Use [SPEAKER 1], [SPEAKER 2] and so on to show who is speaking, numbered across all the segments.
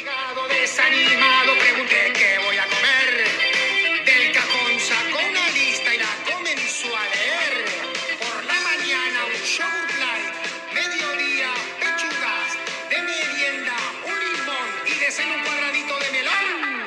[SPEAKER 1] Fatigado, desanimado, pregunté qué voy a comer. Del cajón sacó una lista y la comenzó a leer. Por la mañana un yogurt mediodía pechugas, de merienda un limón y de cena un cuadradito de melón.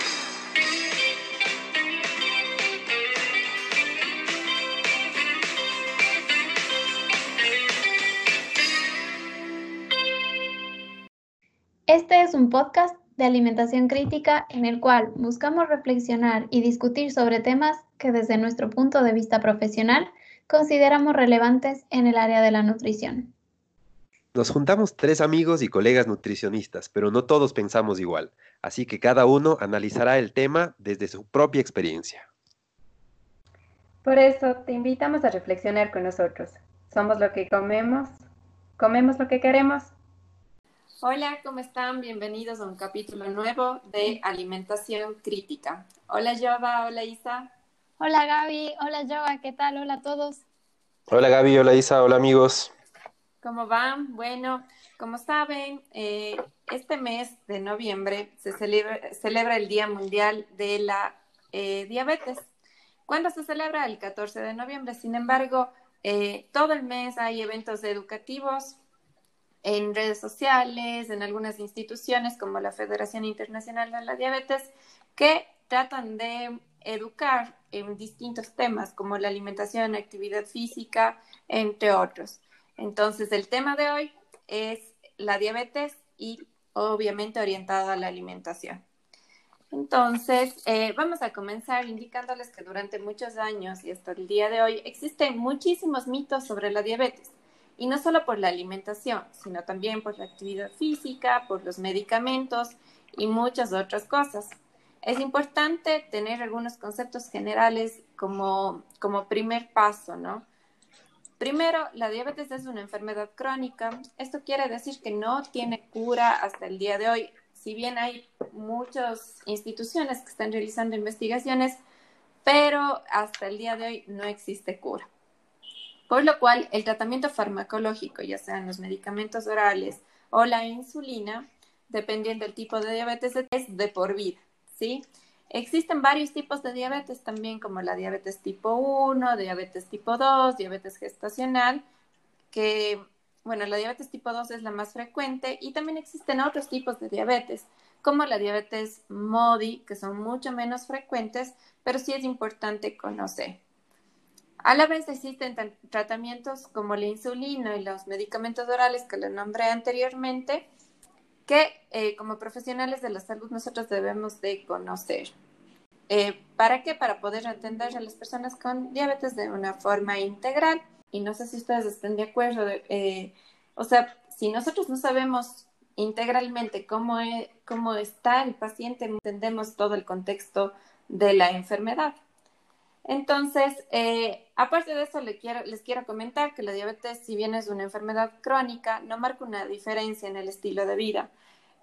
[SPEAKER 2] Este es un podcast de alimentación crítica en el cual buscamos reflexionar y discutir sobre temas que desde nuestro punto de vista profesional consideramos relevantes en el área de la nutrición.
[SPEAKER 3] Nos juntamos tres amigos y colegas nutricionistas, pero no todos pensamos igual, así que cada uno analizará el tema desde su propia experiencia.
[SPEAKER 4] Por eso te invitamos a reflexionar con nosotros. Somos lo que comemos, comemos lo que queremos.
[SPEAKER 5] Hola, ¿cómo están? Bienvenidos a un capítulo nuevo de Alimentación Crítica. Hola, Jova, hola, Isa.
[SPEAKER 2] Hola Gaby, hola Joa, ¿qué tal? Hola a todos.
[SPEAKER 3] Hola Gaby, hola Isa, hola amigos.
[SPEAKER 5] ¿Cómo van? Bueno, como saben, eh, este mes de noviembre se celebra, celebra el Día Mundial de la eh, Diabetes. ¿Cuándo se celebra? El 14 de noviembre. Sin embargo, eh, todo el mes hay eventos educativos en redes sociales, en algunas instituciones como la Federación Internacional de la Diabetes, que tratan de educar en distintos temas como la alimentación, actividad física, entre otros. Entonces, el tema de hoy es la diabetes y obviamente orientado a la alimentación. Entonces, eh, vamos a comenzar indicándoles que durante muchos años y hasta el día de hoy existen muchísimos mitos sobre la diabetes. Y no solo por la alimentación, sino también por la actividad física, por los medicamentos y muchas otras cosas. Es importante tener algunos conceptos generales como, como primer paso, ¿no? Primero, la diabetes es una enfermedad crónica. Esto quiere decir que no tiene cura hasta el día de hoy. Si bien hay muchas instituciones que están realizando investigaciones, pero hasta el día de hoy no existe cura. Por lo cual, el tratamiento farmacológico, ya sean los medicamentos orales o la insulina, dependiendo del tipo de diabetes, es de por vida, ¿sí? Existen varios tipos de diabetes también, como la diabetes tipo 1, diabetes tipo 2, diabetes gestacional, que, bueno, la diabetes tipo 2 es la más frecuente y también existen otros tipos de diabetes, como la diabetes MODI, que son mucho menos frecuentes, pero sí es importante conocer. A la vez existen tratamientos como la insulina y los medicamentos orales que les nombré anteriormente, que eh, como profesionales de la salud nosotros debemos de conocer. Eh, ¿Para qué? Para poder atender a las personas con diabetes de una forma integral. Y no sé si ustedes estén de acuerdo. Eh, o sea, si nosotros no sabemos integralmente cómo, es, cómo está el paciente, entendemos todo el contexto de la enfermedad. Entonces, eh, aparte de eso, les quiero, comentar que la diabetes, si bien es una enfermedad crónica, no marca una diferencia en el estilo de vida.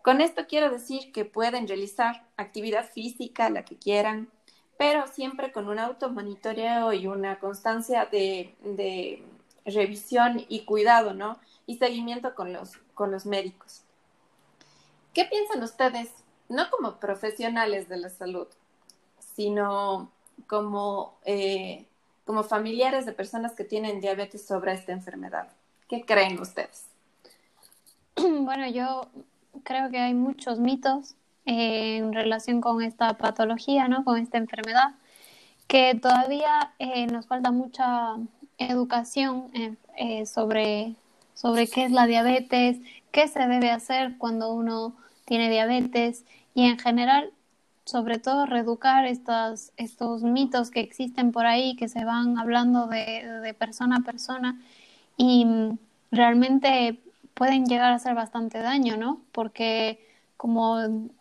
[SPEAKER 5] Con esto quiero decir que pueden realizar actividad física, la que quieran, pero siempre con un automonitoreo y una constancia de, de revisión y cuidado, ¿no? Y seguimiento con los, con los médicos. ¿Qué piensan ustedes, no como profesionales de la salud, sino como, eh, como familiares de personas que tienen diabetes sobre esta enfermedad? ¿Qué creen ustedes?
[SPEAKER 2] Bueno, yo creo que hay muchos mitos eh, en relación con esta patología, ¿no? Con esta enfermedad, que todavía eh, nos falta mucha educación eh, sobre, sobre qué es la diabetes, qué se debe hacer cuando uno tiene diabetes y en general, sobre todo, reeducar estos, estos mitos que existen por ahí, que se van hablando de, de persona a persona y mm, realmente pueden llegar a hacer bastante daño, ¿no? Porque, como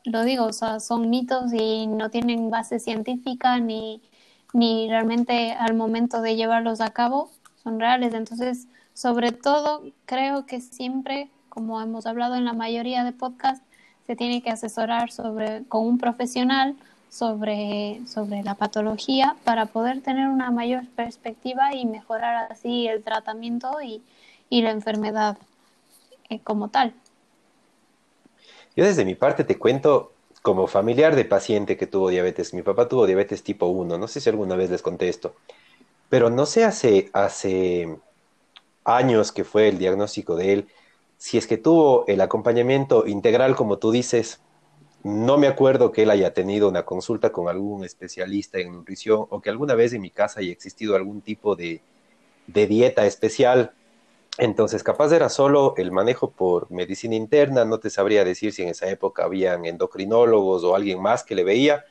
[SPEAKER 2] lo digo, son mitos y no tienen base científica ni, ni realmente al momento de llevarlos a cabo son reales. Entonces, sobre todo, creo que siempre, como hemos hablado en la mayoría de podcasts, se tiene que asesorar sobre, con un profesional sobre, sobre la patología para poder tener una mayor perspectiva y mejorar así el tratamiento y, y la enfermedad. Eh, como tal.
[SPEAKER 3] Yo desde mi parte te cuento como familiar de paciente que tuvo diabetes. Mi papá tuvo diabetes tipo 1, no sé si alguna vez les contesto, pero no sé hace, hace años que fue el diagnóstico de él, si es que tuvo el acompañamiento integral, como tú dices, no me acuerdo que él haya tenido una consulta con algún especialista en nutrición o que alguna vez en mi casa haya existido algún tipo de, dieta especial. Entonces, capaz era solo el manejo por medicina interna, no te sabría decir si en esa época habían endocrinólogos o alguien más que le veía,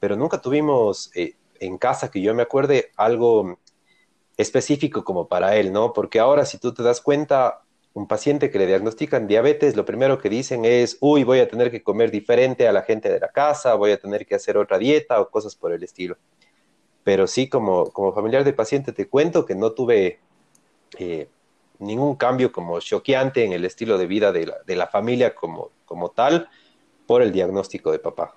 [SPEAKER 3] pero nunca tuvimos eh, en casa que yo me acuerde algo específico como para él, ¿no? Porque ahora si tú te das cuenta, un paciente que le diagnostican diabetes, lo primero que dicen es, uy, voy a tener que comer diferente a la gente de la casa, voy a tener que hacer otra dieta o cosas por el estilo. Pero sí, como, como familiar de paciente, te cuento que no tuve eh, ningún cambio como choqueante en el estilo de vida de la, de la familia como, como tal por el diagnóstico de papá.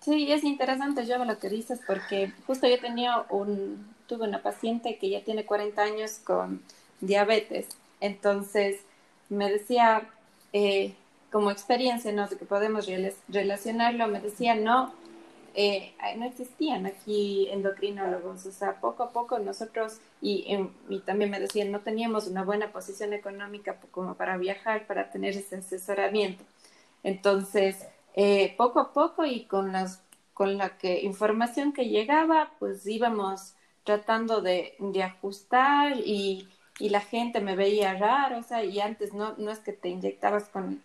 [SPEAKER 5] Sí, es interesante, yo lo que dices, porque justo yo tenía un, tuve una paciente que ya tiene 40 años con diabetes. Entonces, me decía, eh, como experiencia, ¿no? De que podemos relacionarlo, me decía, no, eh, no existían aquí endocrinólogos, o sea, poco a poco nosotros, y, y, también me decían, no teníamos una buena posición económica como para viajar, para tener ese asesoramiento. Entonces, eh, poco a poco y con, las, con la información que llegaba, pues íbamos tratando de ajustar y y la gente me veía raro, o sea, y antes no, no es que te inyectabas con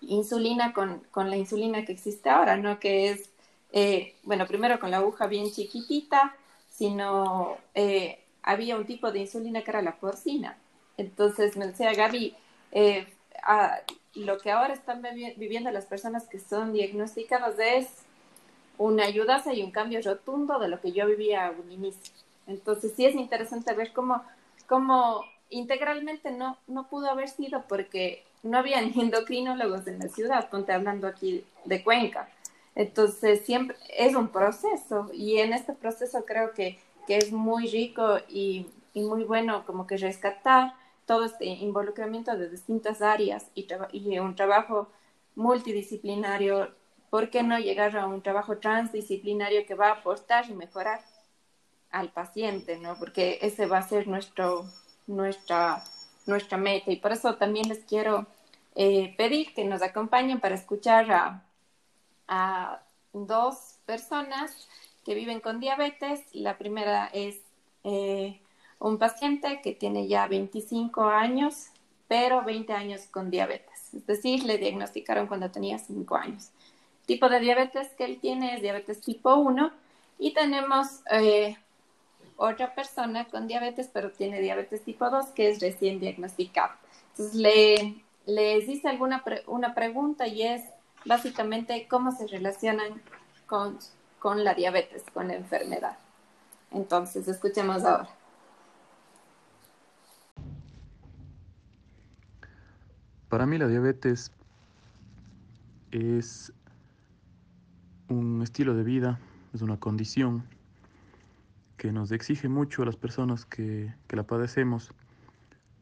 [SPEAKER 5] insulina, con, con la insulina que existe ahora, ¿no? Que es, eh, bueno, primero con la aguja bien chiquitita, sino eh, había un tipo de insulina que era la porcina. Entonces me decía Gaby, eh, lo que ahora están viviendo las personas que son diagnosticadas es una ayuda y un cambio rotundo de lo que yo vivía a un inicio. Entonces sí es interesante ver cómo como integralmente no, no pudo haber sido porque no había ni endocrinólogos en la ciudad, ponte hablando aquí de Cuenca. Entonces, siempre es un proceso y en este proceso creo que, que es muy rico y, y, muy bueno como que rescatar todo este involucramiento de distintas áreas y, y un trabajo multidisciplinario. ¿Por qué no llegar a un trabajo transdisciplinario que va a aportar y mejorar al paciente, ¿no? Porque ese va a ser nuestro, nuestra, nuestra meta. Y por eso también les quiero eh, pedir que nos acompañen para escuchar a, a, dos personas que viven con diabetes. La primera es eh, un paciente que tiene ya 25 años, pero 20 años con diabetes. Es decir, le diagnosticaron cuando tenía 5 años. El tipo de diabetes que él tiene es diabetes tipo 1 y tenemos eh, otra persona con diabetes, pero tiene diabetes tipo 2, que es recién diagnosticado. Entonces, le, les hice alguna una pregunta y es básicamente cómo se relacionan con, con la diabetes, con la enfermedad. Entonces, escuchemos ahora.
[SPEAKER 6] Para mí la diabetes es un estilo de vida, es una condición que nos exige mucho a las personas que, la padecemos,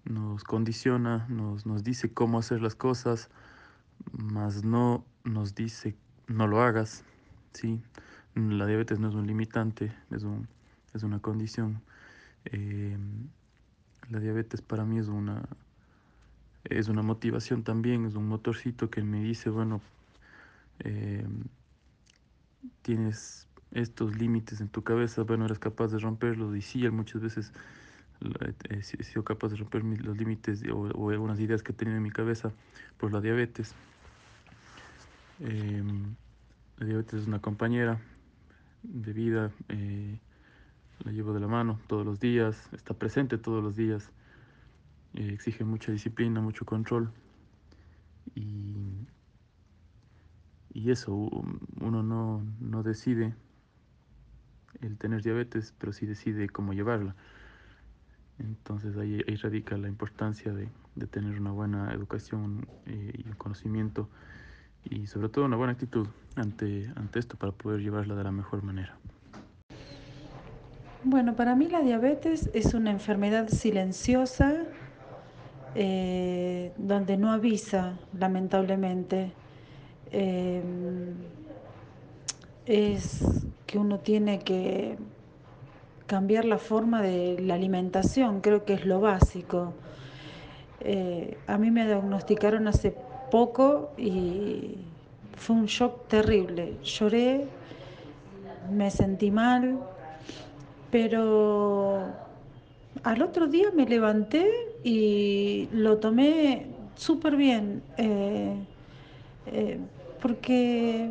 [SPEAKER 6] nos condiciona, nos, nos, dice cómo hacer las cosas, mas no nos dice no lo hagas, ¿sí? La diabetes no es un limitante, es, un, es una condición. Em, la diabetes para mí es una, es una motivación también, es un motorcito que me dice, bueno, em, tienes estos límites en tu cabeza, bueno, eres capaz de romperlos y sí, muchas veces he sido capaz de romper los límites o, algunas ideas que he tenido en mi cabeza por la diabetes. Em, la diabetes es una compañera de vida, eh, la llevo de la mano todos los días, está presente todos los días, eh, exige mucha disciplina, mucho control y, y eso uno no, no decide el tener diabetes, pero sí decide cómo llevarla. Entonces ahí, radica la importancia de, tener una buena educación eh, y conocimiento y sobre todo una buena actitud ante, ante esto para poder llevarla de la mejor manera.
[SPEAKER 7] Bueno, para mí la diabetes es una enfermedad silenciosa eh, donde no avisa, lamentablemente. Eh, es que uno tiene que cambiar la forma de la alimentación, creo que es lo básico. Eh, a mí me diagnosticaron hace poco y fue un shock terrible. Lloré, me sentí mal, pero al otro día me levanté y lo tomé súper bien, eh, eh, porque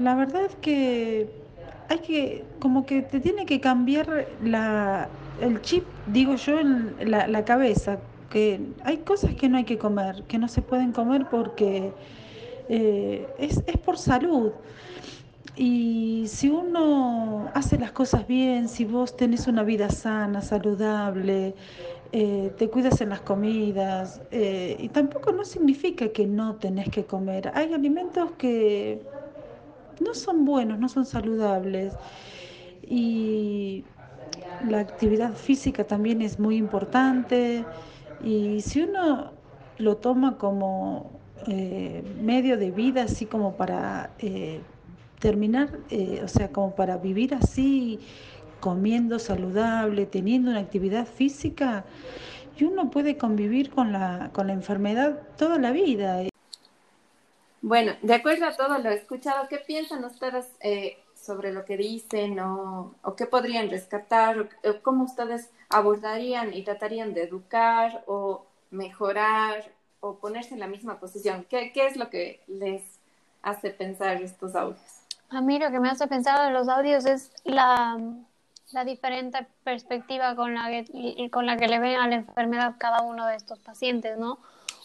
[SPEAKER 7] la verdad es que hay que, como que te tiene que cambiar la, el chip, digo yo, en la, la cabeza, que hay cosas que no hay que comer, que no se pueden comer porque eh, es, es por salud. Y si uno hace las cosas bien, si vos tenés una vida sana, saludable, eh, te cuidas en las comidas, eh, y tampoco no significa que no tenés que comer. Hay alimentos que no son buenos, no son saludables. Y la actividad física también es muy importante. Y si uno lo toma como eh, medio de vida, así como para eh, terminar, eh, o sea, como para vivir así, comiendo saludable, teniendo una actividad física, y uno puede convivir con la, con la enfermedad toda la vida.
[SPEAKER 5] Bueno, de acuerdo a todo lo escuchado, ¿qué piensan ustedes eh, sobre lo que dicen o, qué podrían rescatar o, cómo ustedes abordarían y tratarían de educar o mejorar o ponerse en la misma posición? ¿Qué, qué es lo que les hace pensar estos audios?
[SPEAKER 2] A mí lo que me hace pensar de los audios es la, la diferente perspectiva con la, que, con la que le ven a la enfermedad cada uno de estos pacientes, ¿no?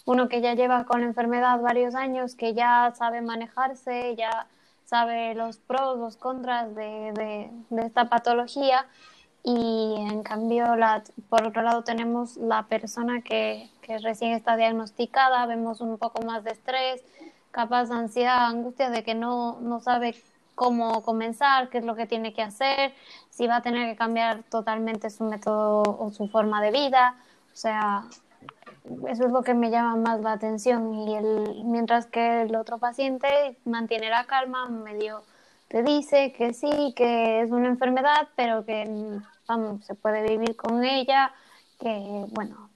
[SPEAKER 2] Uno que ya lleva con la enfermedad varios años, que ya sabe manejarse, ya sabe los pros, los contras de, de, esta patología. Y en cambio la, por otro lado tenemos la persona que, que, recién está diagnosticada, vemos un poco más de estrés, capaz de ansiedad, angustia de que no, no sabe cómo comenzar, qué es lo que tiene que hacer, si va a tener que cambiar totalmente su método o su forma de vida, o sea, eso es lo que me llama más la atención y el, mientras que el otro paciente mantiene la calma, medio te dice que sí, que es una enfermedad, pero que vamos, se puede vivir con ella, que bueno,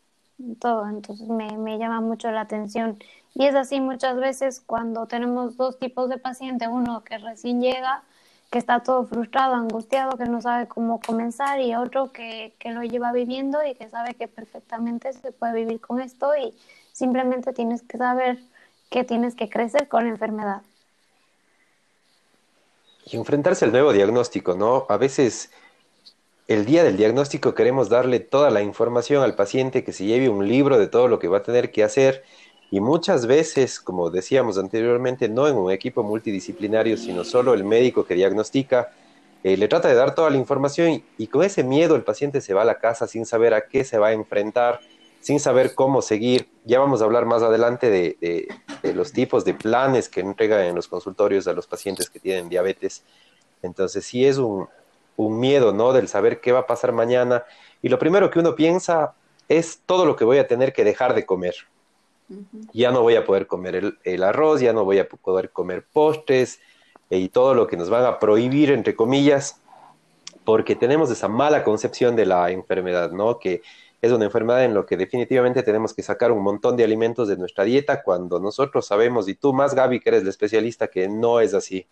[SPEAKER 2] todo, entonces me, me llama mucho la atención. Y es así muchas veces cuando tenemos dos tipos de paciente, uno que recién llega, que está todo frustrado, angustiado, que no sabe cómo comenzar, y otro que, que lo lleva viviendo y que sabe que perfectamente se puede vivir con esto y simplemente tienes que saber que tienes que crecer con la enfermedad.
[SPEAKER 3] Y enfrentarse al nuevo diagnóstico, ¿no? A veces el día del diagnóstico queremos darle toda la información al paciente, que se lleve un libro de todo lo que va a tener que hacer. Y muchas veces, como decíamos anteriormente, no en un equipo multidisciplinario, sino solo el médico que diagnostica, eh, le trata de dar toda la información y, con ese miedo el paciente se va a la casa sin saber a qué se va a enfrentar, sin saber cómo seguir. Ya vamos a hablar más adelante de, de, de los tipos de planes que entregan en los consultorios a los pacientes que tienen diabetes. Entonces sí es un, un miedo, ¿no? Del saber qué va a pasar mañana. Y lo primero que uno piensa es todo lo que voy a tener que dejar de comer. Uh -huh. Ya no voy a poder comer el, el, arroz, ya no voy a poder comer postres y todo lo que nos van a prohibir, entre comillas, porque tenemos esa mala concepción de la enfermedad, ¿no? Que es una enfermedad en lo que definitivamente tenemos que sacar un montón de alimentos de nuestra dieta cuando nosotros sabemos, y tú más, Gaby, que eres la especialista, que no es así.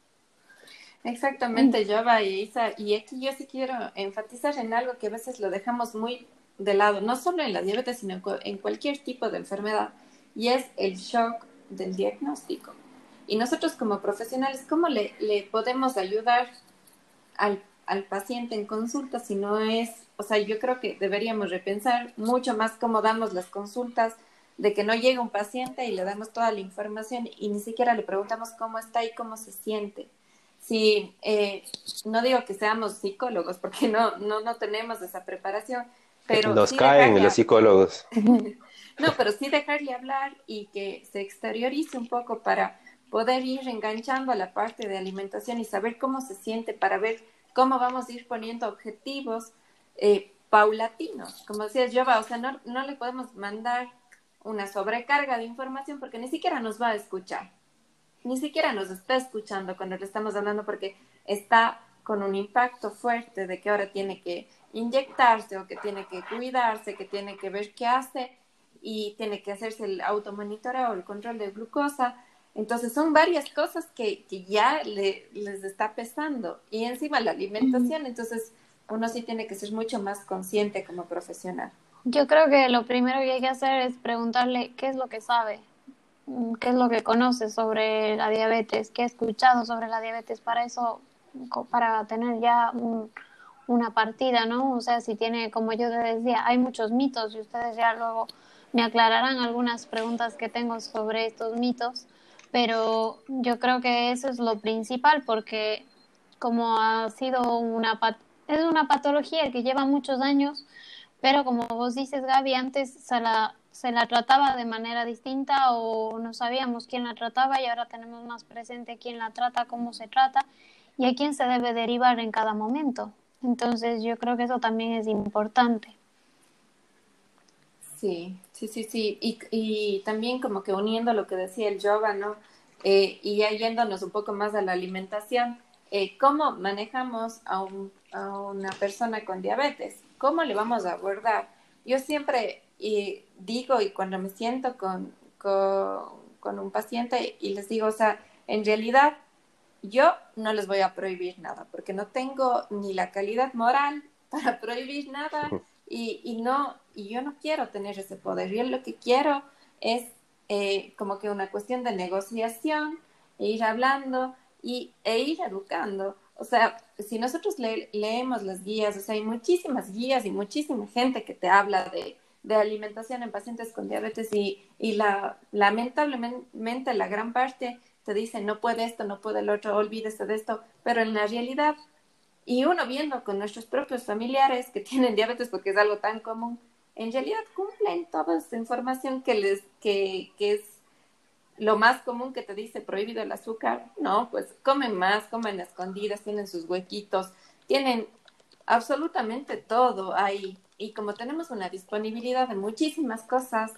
[SPEAKER 5] Exactamente, Jova y Isa. Y aquí yo sí quiero enfatizar en algo que a veces lo dejamos muy de lado, no solo en la diabetes, sino en cualquier tipo de enfermedad, y es el shock del diagnóstico. Y nosotros como profesionales, ¿cómo le, le podemos ayudar al, al, paciente en consulta si no es, o sea, yo creo que deberíamos repensar mucho más cómo damos las consultas, de que no llega un paciente y le damos toda la información y ni siquiera le preguntamos cómo está y cómo se siente si eh, no digo que seamos psicólogos porque no no no tenemos esa preparación pero
[SPEAKER 3] nos sí caen los psicólogos
[SPEAKER 5] no pero sí dejarle hablar y que se exteriorice un poco para poder ir enganchando a la parte de alimentación y saber cómo se siente para ver cómo vamos a ir poniendo objetivos eh, paulatinos, como decías Jova, o sea, no, no le podemos mandar una sobrecarga de información porque ni siquiera nos va a escuchar, ni siquiera nos está escuchando cuando le estamos hablando porque está con un impacto fuerte de que ahora tiene que inyectarse o que tiene que cuidarse, que tiene que ver qué hace y tiene que hacerse el automonitoreo o el control de glucosa. Entonces son varias cosas que, que ya le, les está pesando y encima la alimentación, entonces uno sí tiene que ser mucho más consciente como profesional.
[SPEAKER 2] Yo creo que lo primero que hay que hacer es preguntarle qué es lo que sabe, qué es lo que conoce sobre la diabetes, qué ha escuchado sobre la diabetes, para eso, para tener ya una partida, ¿no? O sea, si tiene, como yo te decía, hay muchos mitos y ustedes ya luego me aclararán algunas preguntas que tengo sobre estos mitos, pero yo creo que eso es lo principal porque como ha sido una, es una patología que lleva muchos años, pero como vos dices, Gaby, antes se la, se la trataba de manera distinta o no sabíamos quién la trataba y ahora tenemos más presente quién la trata, cómo se trata y a quién se debe derivar en cada momento. Entonces yo creo que eso también es importante.
[SPEAKER 5] Sí, sí, sí, sí. Y, también como que uniendo lo que decía el yoga, ¿no? Eh, y ya yéndonos un poco más a la alimentación, eh, ¿cómo manejamos a, un, a una persona con diabetes? ¿Cómo le vamos a abordar? Yo siempre digo, y cuando me siento con, con, un paciente y les digo, o sea, en realidad yo no les voy a prohibir nada, porque no tengo ni la calidad moral para prohibir nada y, y no, y yo no quiero tener ese poder. Yo lo que quiero es eh, como que una cuestión de negociación, e ir hablando y, e ir educando. O sea, si nosotros leemos las guías, o sea, hay muchísimas guías y muchísima gente que te habla de, de alimentación en pacientes con diabetes y, y la, lamentablemente la gran parte te dice no puede esto, no puede el otro, olvídese de esto, pero en la realidad, y uno viendo con nuestros propios familiares que tienen diabetes porque es algo tan común, en realidad cumplen toda esta información que les, que, que es lo más común que te dice prohibido el azúcar, no, pues comen más, comen escondidas, tienen sus huequitos, tienen absolutamente todo ahí. Y como tenemos una disponibilidad de muchísimas cosas,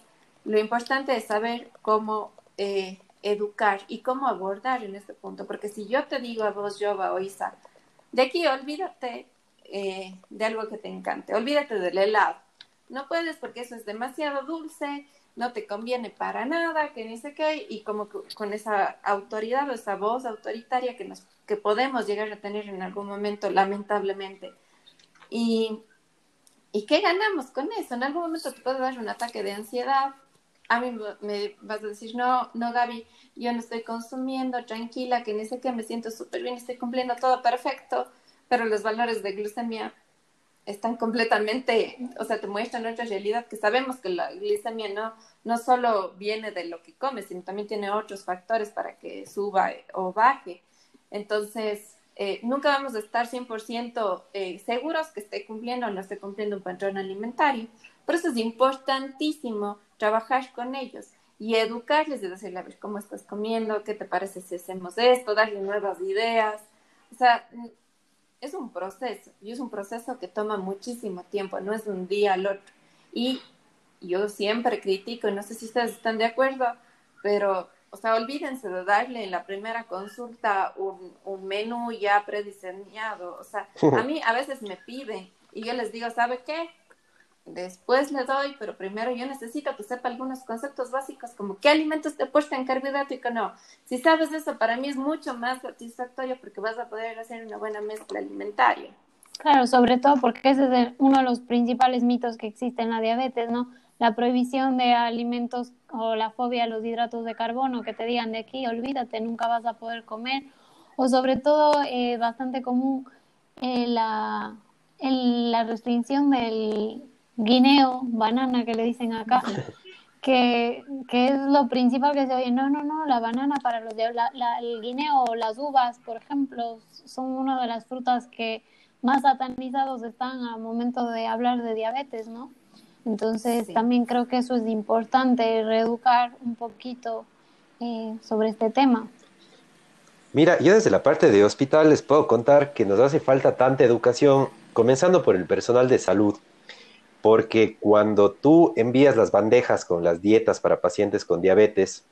[SPEAKER 5] lo importante es saber cómo eh, educar y cómo abordar en este punto. Porque si yo te digo a vos, Jova o Isa, de aquí olvídate eh, de algo que te encante, olvídate del helado. No puedes porque eso es demasiado dulce, no te conviene para nada, que ni sé qué, y como con esa autoridad o esa voz autoritaria que, nos, que podemos llegar a tener en algún momento, lamentablemente. Y, ¿Y qué ganamos con eso? En algún momento te puede dar un ataque de ansiedad. A mí me vas a decir, no, no, Gaby, yo no estoy consumiendo, tranquila, que ni sé qué, me siento súper bien, estoy cumpliendo todo perfecto, pero los valores de glucemia están completamente, o sea, te muestran nuestra realidad, que sabemos que la glicemia no, no solo viene de lo que comes, sino también tiene otros factores para que suba o baje. Entonces, eh, nunca vamos a estar 100% eh, seguros que esté cumpliendo o no esté cumpliendo un patrón alimentario. Por eso es importantísimo trabajar con ellos y educarles y decirles, a ver, ¿cómo estás comiendo? ¿Qué te parece si hacemos esto? Darle nuevas ideas. O sea, es un proceso y es un proceso que toma muchísimo tiempo, no es un día al otro. Y yo siempre critico, y no sé si ustedes están de acuerdo, pero, o sea, olvídense de darle en la primera consulta un, un menú ya prediseñado. O sea, a mí a veces me piden y yo les digo, ¿sabe qué? Después le doy, pero primero yo necesito que sepa algunos conceptos básicos como qué alimentos te en carbohidrato y qué no. Si sabes eso, para mí es mucho más satisfactorio porque vas a poder hacer una buena mezcla alimentaria.
[SPEAKER 2] Claro, sobre todo porque ese es uno de los principales mitos que existe en la diabetes, ¿no? La prohibición de alimentos o la fobia a los hidratos de carbono, que te digan de aquí, olvídate, nunca vas a poder comer. O sobre todo, eh, bastante común, eh, la, la restricción del guineo, banana que le dicen acá, que, que, es lo principal que se oye. No, no, no, la banana para los la, la, el guineo o las uvas, por ejemplo, son una de las frutas que más satanizados están al momento de hablar de diabetes, ¿no? Entonces también creo que eso es importante, reeducar un poquito eh, sobre este tema.
[SPEAKER 3] Mira, yo desde la parte de hospital les puedo contar que nos hace falta tanta educación, comenzando por el personal de salud porque cuando tú envías las bandejas con las dietas para pacientes con diabetes,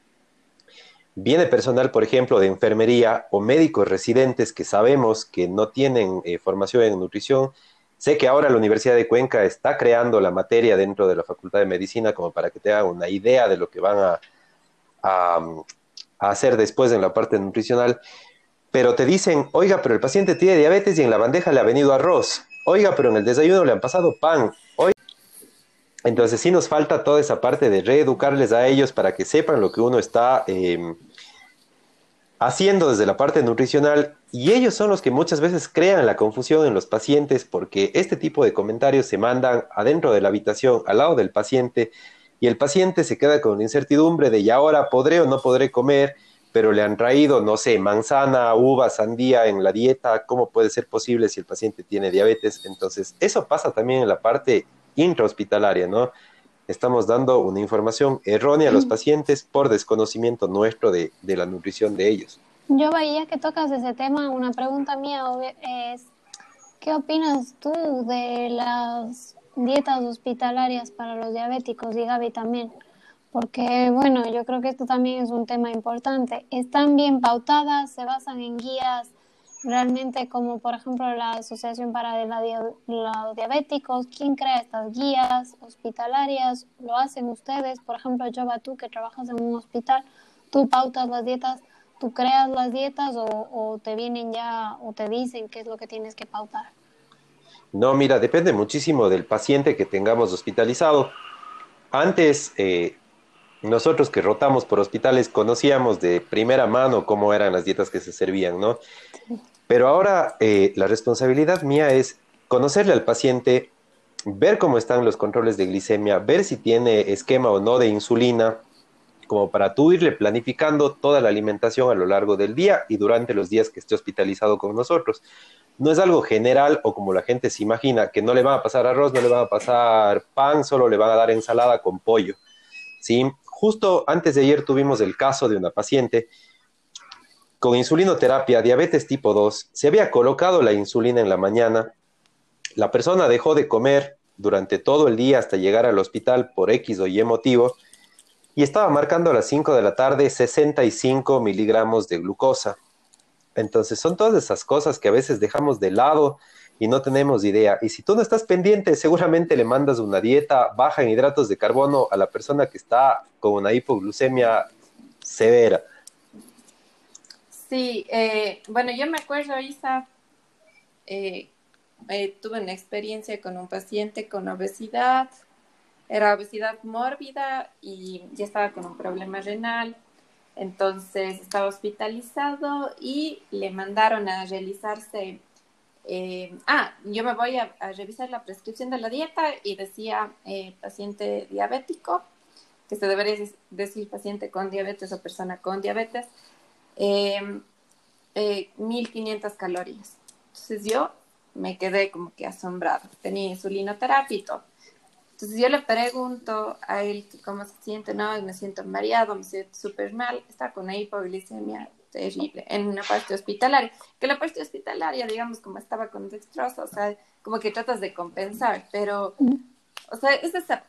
[SPEAKER 3] viene personal, por ejemplo, de enfermería o médicos residentes que sabemos que no tienen eh, formación en nutrición. Sé que ahora la Universidad de Cuenca está creando la materia dentro de la Facultad de Medicina como para que te hagan una idea de lo que van a, a hacer después en la parte nutricional. Pero te dicen, oiga, pero el paciente tiene diabetes y en la bandeja le ha venido arroz. Oiga, pero en el desayuno le han pasado pan. Entonces sí nos falta toda esa parte de reeducarles a ellos para que sepan lo que uno está em, haciendo desde la parte nutricional y ellos son los que muchas veces crean la confusión en los pacientes porque este tipo de comentarios se mandan adentro de la habitación al lado del paciente y el paciente se queda con la incertidumbre de y ahora podré o no podré comer, pero le han traído, no sé, manzana, uva, sandía en la dieta, ¿cómo puede ser posible si el paciente tiene diabetes? Entonces, eso pasa también en la parte intrahospitalaria, ¿no? Estamos dando una información errónea a los mm. pacientes por desconocimiento nuestro de, la nutrición de ellos.
[SPEAKER 2] Yo veía que tocas ese tema. Una pregunta mía es, ¿qué opinas tú de las dietas hospitalarias para los diabéticos y Gaby también? Porque, bueno, yo creo que esto también es un tema importante. ¿Están bien pautadas? ¿Se basan en guías realmente como por ejemplo la Asociación para los Diabéticos, ¿quién crea estas guías hospitalarias? ¿Lo hacen ustedes? Por ejemplo, va tú que trabajas en un hospital, tú pautas las dietas, tú creas las dietas o, te vienen ya o te dicen qué es lo que tienes que pautar.
[SPEAKER 3] No, mira, depende muchísimo del paciente que tengamos hospitalizado. Antes, eh, nosotros que rotamos por hospitales conocíamos de primera mano cómo eran las dietas que se servían, ¿no? Pero ahora eh, la responsabilidad mía es conocerle al paciente, ver cómo están los controles de glicemia, ver si tiene esquema o no de insulina, como para tú irle planificando toda la alimentación a lo largo del día y durante los días que esté hospitalizado con nosotros. No es algo general o como la gente se imagina, que no le van a pasar arroz, no le van a pasar pan, solo le van a dar ensalada con pollo. ¿sí? Justo antes de ayer tuvimos el caso de una paciente con insulinoterapia, diabetes tipo 2, se había colocado la insulina en la mañana, la persona dejó de comer durante todo el día hasta llegar al hospital por X o Y motivo y estaba marcando a las 5 de la tarde 65 miligramos de glucosa. Entonces son todas esas cosas que a veces dejamos de lado y no tenemos idea. Y si tú no estás pendiente, seguramente le mandas una dieta baja en hidratos de carbono a la persona que está con una hipoglucemia severa.
[SPEAKER 5] Sí, eh, bueno, yo me acuerdo, Isa, eh, eh, tuve una experiencia con un paciente con obesidad, era obesidad mórbida y ya estaba con un problema renal, entonces estaba hospitalizado y le mandaron a realizarse, ah, yo me voy a, a, revisar la prescripción de la dieta y decía paciente diabético, que se debería decir paciente con diabetes o persona con diabetes, eh, eh, 1500 calorías. Entonces yo me quedé como que asombrada. Tenía insulinoterapia y. Entonces yo le pregunto a él cómo se siente, no, me siento mareado, me siento súper mal, está con una hipoglicemia terrible en una parte hospitalaria. Que la parte hospitalaria, digamos, como estaba con dextrosa, o sea, como que tratas de compensar, pero, o sea, es esa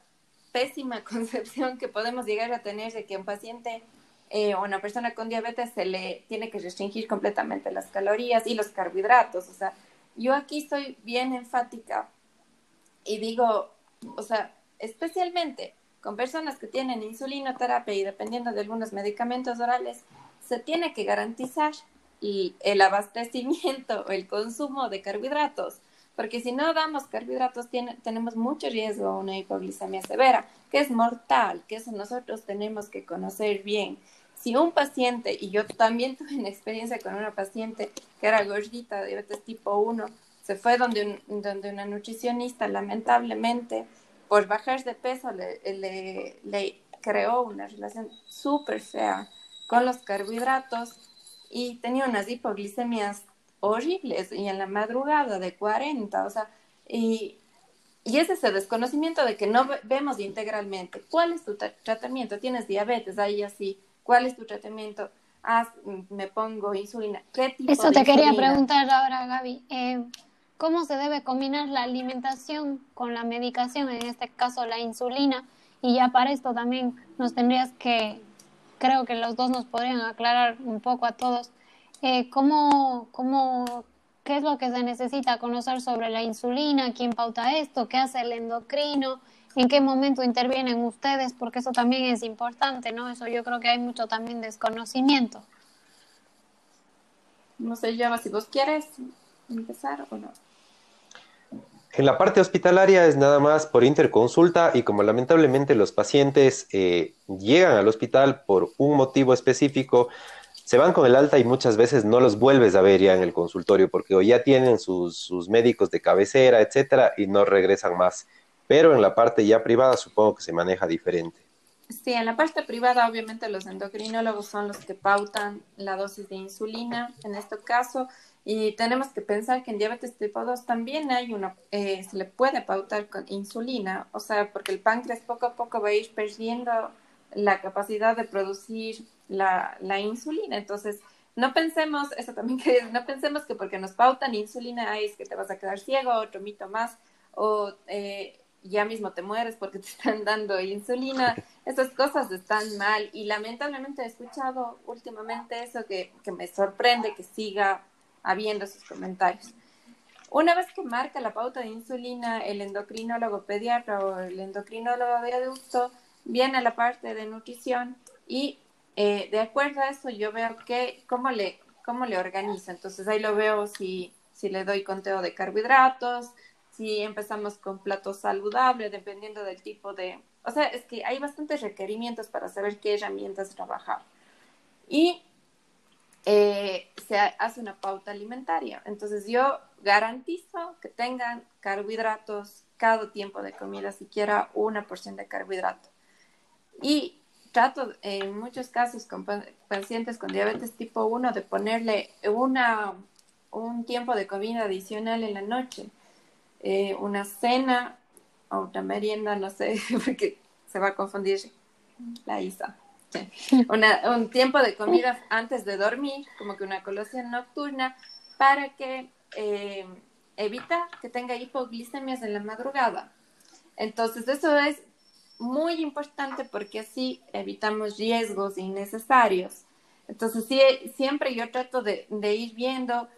[SPEAKER 5] pésima concepción que podemos llegar a tener de que un paciente eh, a una persona con diabetes se le tiene que restringir completamente las calorías y los carbohidratos. O sea, yo aquí estoy bien enfática y digo, o sea, especialmente con personas que tienen insulinoterapia y dependiendo de algunos medicamentos orales, se tiene que garantizar el abastecimiento o el consumo de carbohidratos, porque si no damos carbohidratos tenemos mucho riesgo a una hipoglicemia severa, que es mortal, que eso nosotros tenemos que conocer bien. Si un paciente, y yo también tuve una experiencia con una paciente que era gordita, diabetes tipo 1, se fue donde, donde una nutricionista, lamentablemente, por bajar de peso, le, le, le creó una relación súper fea con los carbohidratos y tenía unas hipoglicemias horribles y en la madrugada de 40, o sea, y, y es ese desconocimiento de que no vemos integralmente. ¿Cuál es tu tratamiento? ¿Tienes diabetes? Ahí así ¿Cuál es tu tratamiento? me pongo insulina. ¿Qué tipo
[SPEAKER 2] Eso te quería preguntar ahora, Gaby. Eh, cómo se debe combinar la alimentación con la medicación, en este caso la insulina. Y ya para esto también nos tendrías que, creo que los dos nos podrían aclarar un poco a todos, eh, cómo, cómo, qué es lo que se necesita conocer sobre la insulina, quién pauta esto, qué hace el endocrino, en qué momento intervienen ustedes, porque eso también es importante, ¿no? Eso yo creo que hay mucho también desconocimiento.
[SPEAKER 5] No sé, Llama, si vos quieres empezar o no.
[SPEAKER 3] En la parte hospitalaria es nada más por interconsulta y como lamentablemente los pacientes eh, llegan al hospital por un motivo específico, se van con el alta y muchas veces no los vuelves a ver ya en el consultorio porque o ya tienen sus, sus médicos de cabecera, etcétera, y no regresan más. Pero en la parte ya privada supongo que se maneja diferente.
[SPEAKER 5] Sí, en la parte privada obviamente los endocrinólogos son los que pautan la dosis de insulina en este caso y tenemos que pensar que en diabetes tipo 2 también hay una, eh, se le puede pautar con insulina, o sea, porque el páncreas poco a poco va a ir perdiendo la capacidad de producir la, la insulina. Entonces, no pensemos, eso también que no pensemos que porque nos pautan insulina es que te vas a quedar ciego, otro mito más, o eh, ya mismo te mueres porque te están dando insulina. Esas cosas están mal y lamentablemente he escuchado últimamente eso que, que me sorprende que siga habiendo sus comentarios. Una vez que marca la pauta de insulina, el endocrinólogo pediatra o el endocrinólogo de adulto viene a la parte de nutrición y eh, de acuerdo a eso yo veo que cómo le, cómo le organiza. Entonces ahí lo veo si, si le doy conteo de carbohidratos, si empezamos con platos saludables, dependiendo del tipo de... O sea, es que hay bastantes requerimientos para saber qué herramientas trabajar. Y eh, se hace una pauta alimentaria. Entonces yo garantizo que tengan carbohidratos cada tiempo de comida, siquiera una porción de carbohidrato. Y trato en muchos casos con pacientes con diabetes tipo 1 de ponerle una, un tiempo de comida adicional en la noche, eh, una cena o una merienda, no sé, porque se va a confundir la ISA. un tiempo de comida antes de dormir, como que una colación nocturna, para que eh, evita que tenga hipoglicemias en la madrugada. Entonces, eso es muy importante porque así evitamos riesgos innecesarios. Entonces, sí, siempre yo trato de, de ir viendo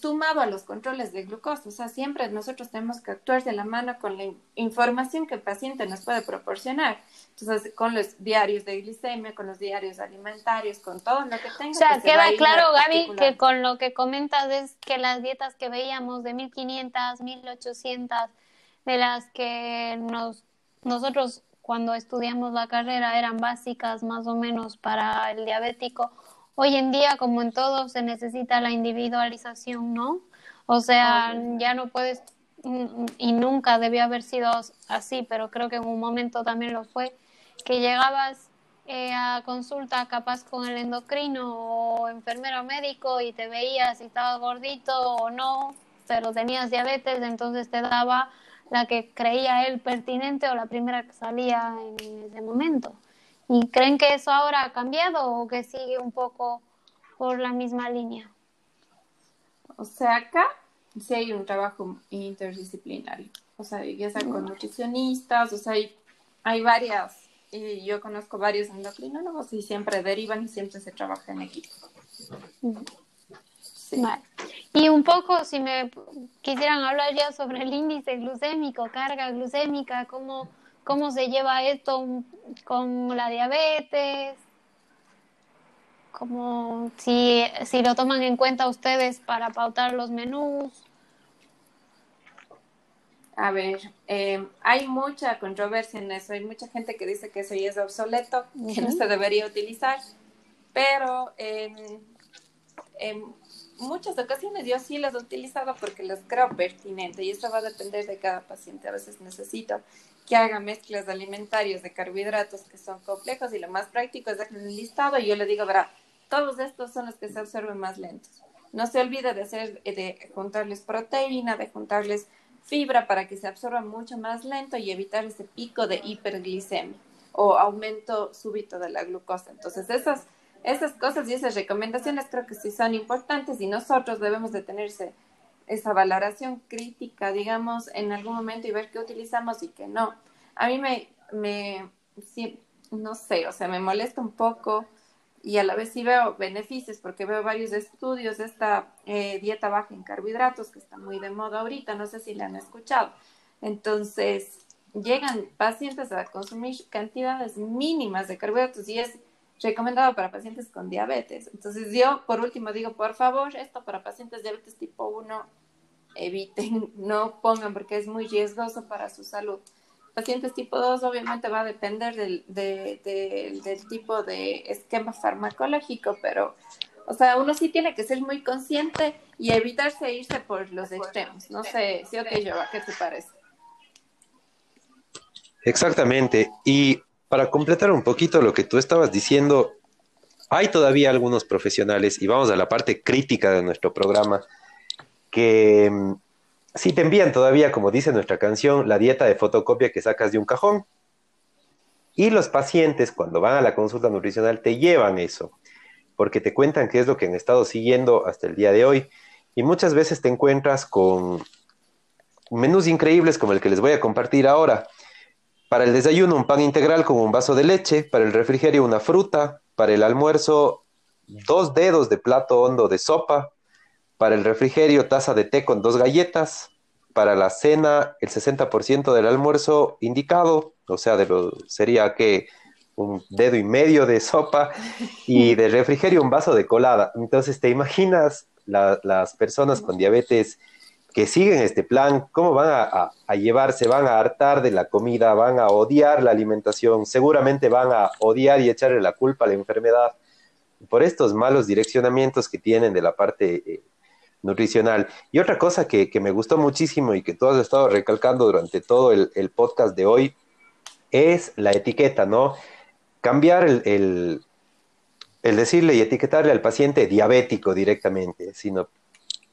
[SPEAKER 5] sumado a los controles de glucosa. O sea, siempre nosotros tenemos que actuar de la mano con la información que el paciente nos puede proporcionar. Entonces, con los diarios de glicemia, con los diarios alimentarios, con todo lo que tenga.
[SPEAKER 2] O sea, queda claro, Gaby, que con lo que comentas es que las dietas que veíamos de 1500, 1800, de las que nos, nosotros cuando estudiamos la carrera eran básicas más o menos para el diabético, hoy en día, como en todo, se necesita la individualización, ¿no? O sea, ya no puedes, y nunca debió haber sido así, pero creo que en un momento también lo fue, que llegabas eh, a consulta capaz con el endocrino o enfermero médico y te veías si estabas gordito o no, pero tenías diabetes, entonces te daba la que creía él pertinente o la primera que salía en ese momento. ¿Y creen que eso ahora ha cambiado o que sigue un poco por la misma línea?
[SPEAKER 5] O sea, acá sí hay un trabajo interdisciplinario. O sea, ya sea con nutricionistas, o sea, hay, hay varias, y yo conozco varios endocrinólogos y siempre derivan y siempre se trabaja en equipo.
[SPEAKER 2] Y un poco, si me quisieran hablar ya sobre el índice glucémico, carga glucémica, cómo cómo se lleva esto con la diabetes, como si, si lo toman en cuenta ustedes para pautar los menús.
[SPEAKER 5] A ver, eh, hay mucha controversia en eso, hay mucha gente que dice que eso ya es obsoleto, que no se debería utilizar, pero en, en muchas ocasiones yo sí las he utilizado porque las creo pertinentes y eso va a depender de cada paciente. A veces necesito que haga mezclas alimentarias de carbohidratos que son complejos y lo más práctico es dejar un listado y yo le digo, verá, todos estos son los que se absorben más lentos. No se olvide de hacer, de juntarles proteína, de juntarles fibra para que se absorba mucho más lento y evitar ese pico de hiperglicemia o aumento súbito de la glucosa. Entonces, esas, esas cosas y esas recomendaciones creo que sí son importantes y nosotros debemos de tenerse esa valoración crítica, digamos, en algún momento y ver qué utilizamos y qué no. A mí me, me no sé, o sea, me molesta un poco y a la vez sí veo beneficios porque veo varios estudios de esta eh, dieta baja en carbohidratos que está muy de moda ahorita, no sé si la han escuchado. Entonces, llegan pacientes a consumir cantidades mínimas de carbohidratos y es recomendado para pacientes con diabetes. Entonces, yo por último digo, por favor, esto para pacientes diabetes tipo 1, eviten, no pongan porque es muy riesgoso para su salud pacientes tipo 2 obviamente va a depender del, del tipo de esquema farmacológico, pero, o sea, uno sí tiene que ser muy consciente y evitarse irse por los extremos. No sé, sí, ok, yo, ¿qué te parece?
[SPEAKER 3] Exactamente. Y para completar un poquito lo que tú estabas diciendo, hay todavía algunos profesionales, y vamos a la parte crítica de nuestro programa, que mm, si te envían todavía, como dice nuestra canción, la dieta de fotocopia que sacas de un cajón. Y los pacientes, cuando van a la consulta nutricional, te llevan eso, porque te cuentan qué es lo que han estado siguiendo hasta el día de hoy. Y muchas veces te encuentras con menús increíbles como el que les voy a compartir ahora. Para el desayuno, un pan integral con un vaso de leche. Para el refrigerio, una fruta. Para el almuerzo, dos dedos de plato hondo de sopa. Para el refrigerio, taza de té con dos galletas. Para la cena, el 60% del almuerzo indicado, o sea, de lo, sería que un dedo y medio de sopa y de refrigerio un vaso de colada. Entonces, ¿te imaginas las personas con diabetes que siguen este plan? ¿Cómo van a, a, llevarse? Van a hartar de la comida, van a odiar la alimentación, seguramente van a odiar y echarle la culpa a la enfermedad por estos malos direccionamientos que tienen de la parte eh, nutricional. Y otra cosa que, me gustó muchísimo y que tú has estado recalcando durante todo el, podcast de hoy es la etiqueta, ¿no? Cambiar el, el, decirle y etiquetarle al paciente diabético directamente, sino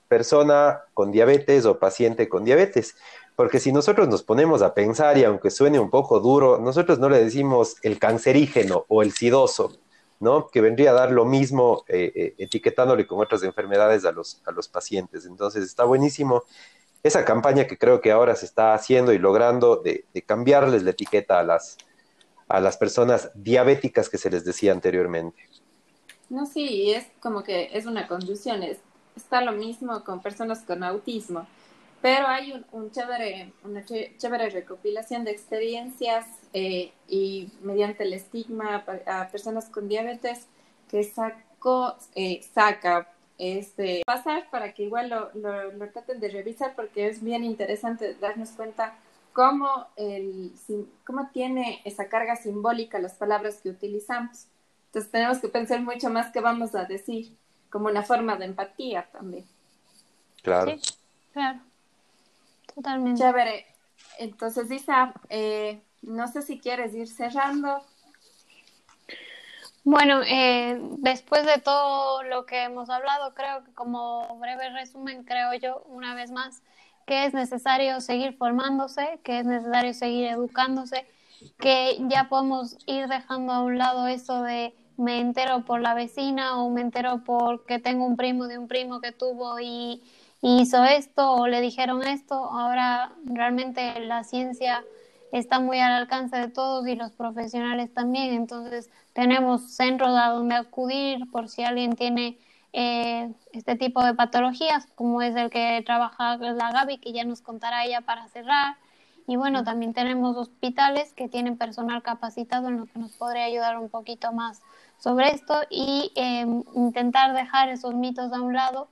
[SPEAKER 3] persona con diabetes o paciente con diabetes. Porque si nosotros nos ponemos a pensar, y aunque suene un poco duro, nosotros no le decimos el cancerígeno o el sidoso, ¿no? Que vendría a dar lo mismo eh, eh, etiquetándole con otras enfermedades a los, a los pacientes. Entonces está buenísimo esa campaña que creo que ahora se está haciendo y logrando de, cambiarles la etiqueta a las, a las personas diabéticas que se les decía anteriormente.
[SPEAKER 5] No, sí, es como que es una conducción, está lo mismo con personas con autismo pero hay un, chévere, una chévere recopilación de experiencias eh, y mediante el estigma a personas con diabetes que sacó, eh, saca este pasar para que igual lo, lo, traten de revisar porque es bien interesante darnos cuenta cómo, el, cómo tiene esa carga simbólica las palabras que utilizamos. Entonces tenemos que pensar mucho más que vamos a decir, como una forma de empatía también.
[SPEAKER 3] Claro.
[SPEAKER 2] Sí, claro. Totalmente.
[SPEAKER 5] Chévere. Entonces, Isa, eh, no sé si quieres ir cerrando.
[SPEAKER 2] Bueno, eh, después de todo lo que hemos hablado, creo que como breve resumen, creo yo, una vez más, que es necesario seguir formándose, que es necesario seguir educándose, que ya podemos ir dejando a un lado eso de me entero por la vecina o me entero porque tengo un primo de un primo que tuvo y hizo esto o le dijeron esto. Ahora realmente la ciencia está muy al alcance de todos y los profesionales también. Entonces tenemos centros a donde acudir por si alguien tiene eh, este tipo de patologías, como es el que trabaja la Gaby, que ya nos contará ella para cerrar. Y bueno, también tenemos hospitales que tienen personal capacitado en lo que nos podría ayudar un poquito más sobre esto y eh, intentar dejar esos mitos a un lado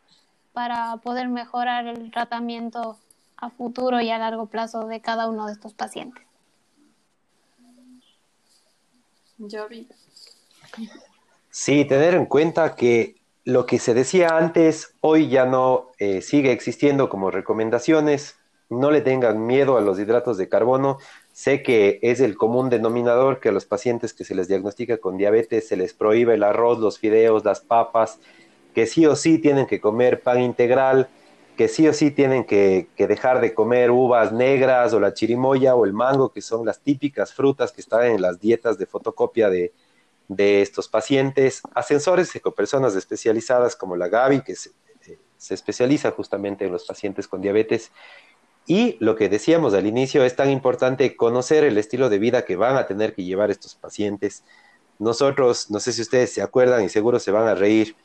[SPEAKER 2] para poder mejorar el tratamiento a futuro y a largo plazo de cada uno de estos pacientes.
[SPEAKER 3] Sí, tener en cuenta que lo que se decía antes hoy ya no eh, sigue existiendo como recomendaciones. No le tengan miedo a los hidratos de carbono. Sé que es el común denominador que a los pacientes que se les diagnostica con diabetes se les prohíbe el arroz, los fideos, las papas, que sí o sí tienen que comer pan integral, que sí o sí tienen que, dejar de comer uvas negras o la chirimoya o el mango, que son las típicas frutas que están en las dietas de fotocopia de, estos pacientes, ascensores con personas especializadas como la Gaby, que se especializa justamente en los pacientes con diabetes. Y lo que decíamos al inicio, es tan importante conocer el estilo de vida que van a tener que llevar estos pacientes. Nosotros, no sé si ustedes se acuerdan y seguro se van a reír,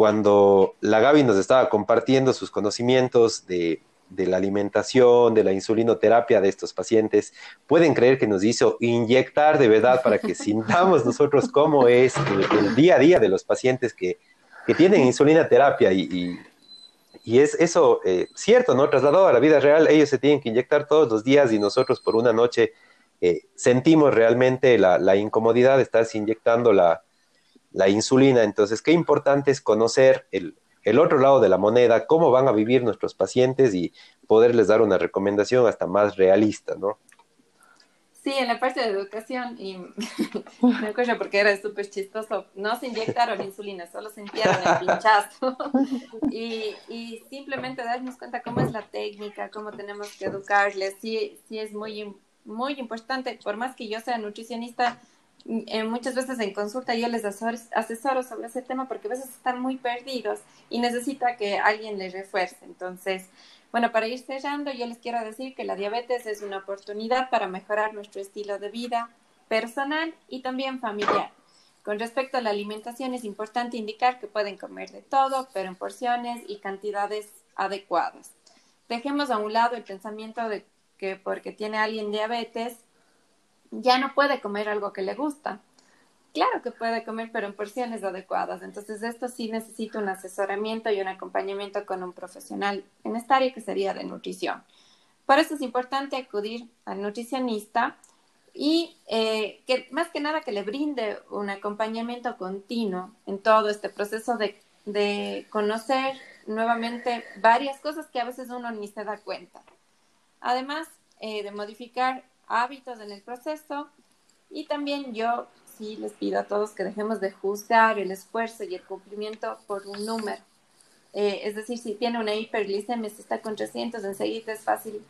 [SPEAKER 3] cuando la Gaby nos estaba compartiendo sus conocimientos de, de la alimentación, de la insulinoterapia de estos pacientes, pueden creer que nos hizo inyectar de verdad para que sintamos nosotros cómo es el, día a día de los pacientes que, que tienen insulinoterapia y, y, y es eso eh, cierto, ¿no? Trasladado a la vida real, ellos se tienen que inyectar todos los días y nosotros por una noche eh, sentimos realmente la, la, incomodidad de estarse inyectando la, la insulina. Entonces, qué importante es conocer el, el otro lado de la moneda, cómo van a vivir nuestros pacientes y poderles dar una recomendación hasta más realista, ¿no?
[SPEAKER 5] Sí, en la parte de educación, y me acuerdo porque era súper chistoso, no se inyectaron insulina, solo sintieron el pinchazo. y, y, simplemente darnos cuenta cómo es la técnica, cómo tenemos que educarles, sí, sí es muy, muy importante, por más que yo sea nutricionista, eh, muchas veces en consulta yo les asesoro sobre ese tema porque a veces están muy perdidos y necesita que alguien les refuerce. Entonces, bueno, para ir cerrando, yo les quiero decir que la diabetes es una oportunidad para mejorar nuestro estilo de vida personal y también familiar. Con respecto a la alimentación, es importante indicar que pueden comer de todo, pero en porciones y cantidades adecuadas. Dejemos a un lado el pensamiento de que porque tiene alguien diabetes, ya no puede comer algo que le gusta. Claro que puede comer, pero en porciones adecuadas. Entonces, esto sí necesita un asesoramiento y un acompañamiento con un profesional en esta área que sería de nutrición. Por eso es importante acudir al nutricionista y eh, que más que nada que le brinde un acompañamiento continuo en todo este proceso de, de conocer nuevamente varias cosas que a veces uno ni se da cuenta. Además eh, de modificar hábitos en el proceso. Y también yo sí les pido a todos que dejemos de juzgar el esfuerzo y el cumplimiento por un número. Eh, es decir, si tiene una hiperglicemia, si está con 300, enseguida es fácil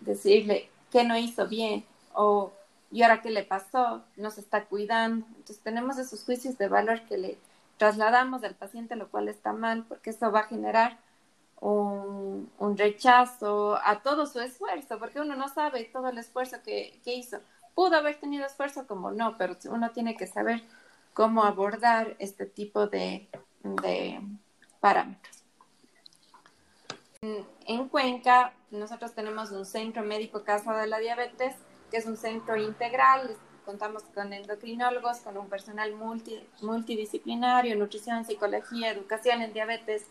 [SPEAKER 5] decirle que no hizo bien o y ahora qué le pasó, no está cuidando. Entonces tenemos esos juicios de valor que le trasladamos al paciente, lo cual está mal, porque eso va a generar un, rechazo a todo su esfuerzo, porque uno no sabe todo el esfuerzo que, que, hizo. Pudo haber tenido esfuerzo como no, pero uno tiene que saber cómo abordar este tipo de, de parámetros. En, en Cuenca, nosotros tenemos un centro médico Casa de la Diabetes, que es un centro integral. Contamos con endocrinólogos, con un personal multi, multidisciplinario, nutrición, psicología, educación en diabetes,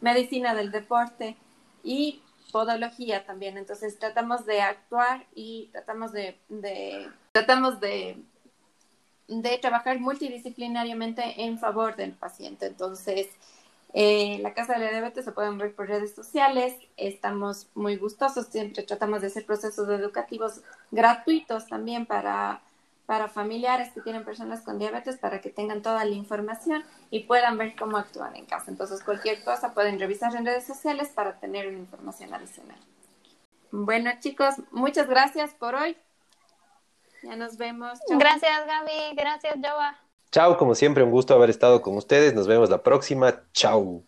[SPEAKER 5] medicina del deporte y podología también. Entonces tratamos de actuar y tratamos de, tratamos de, de, trabajar multidisciplinariamente en favor del paciente. Entonces, eh, la Casa de la Diabetes se pueden ver por redes sociales. Estamos muy gustosos, siempre tratamos de hacer procesos educativos gratuitos también para para familiares que tienen personas con diabetes para que tengan toda la información y puedan ver cómo actúan en casa. Entonces, cualquier cosa pueden revisar en redes sociales para tener una información adicional. Bueno, chicos, muchas gracias por hoy. Ya nos vemos.
[SPEAKER 2] Chau. Gracias, Gaby. Gracias, Joa.
[SPEAKER 3] Chao, como siempre, un gusto haber estado con ustedes. Nos vemos la próxima. Chao.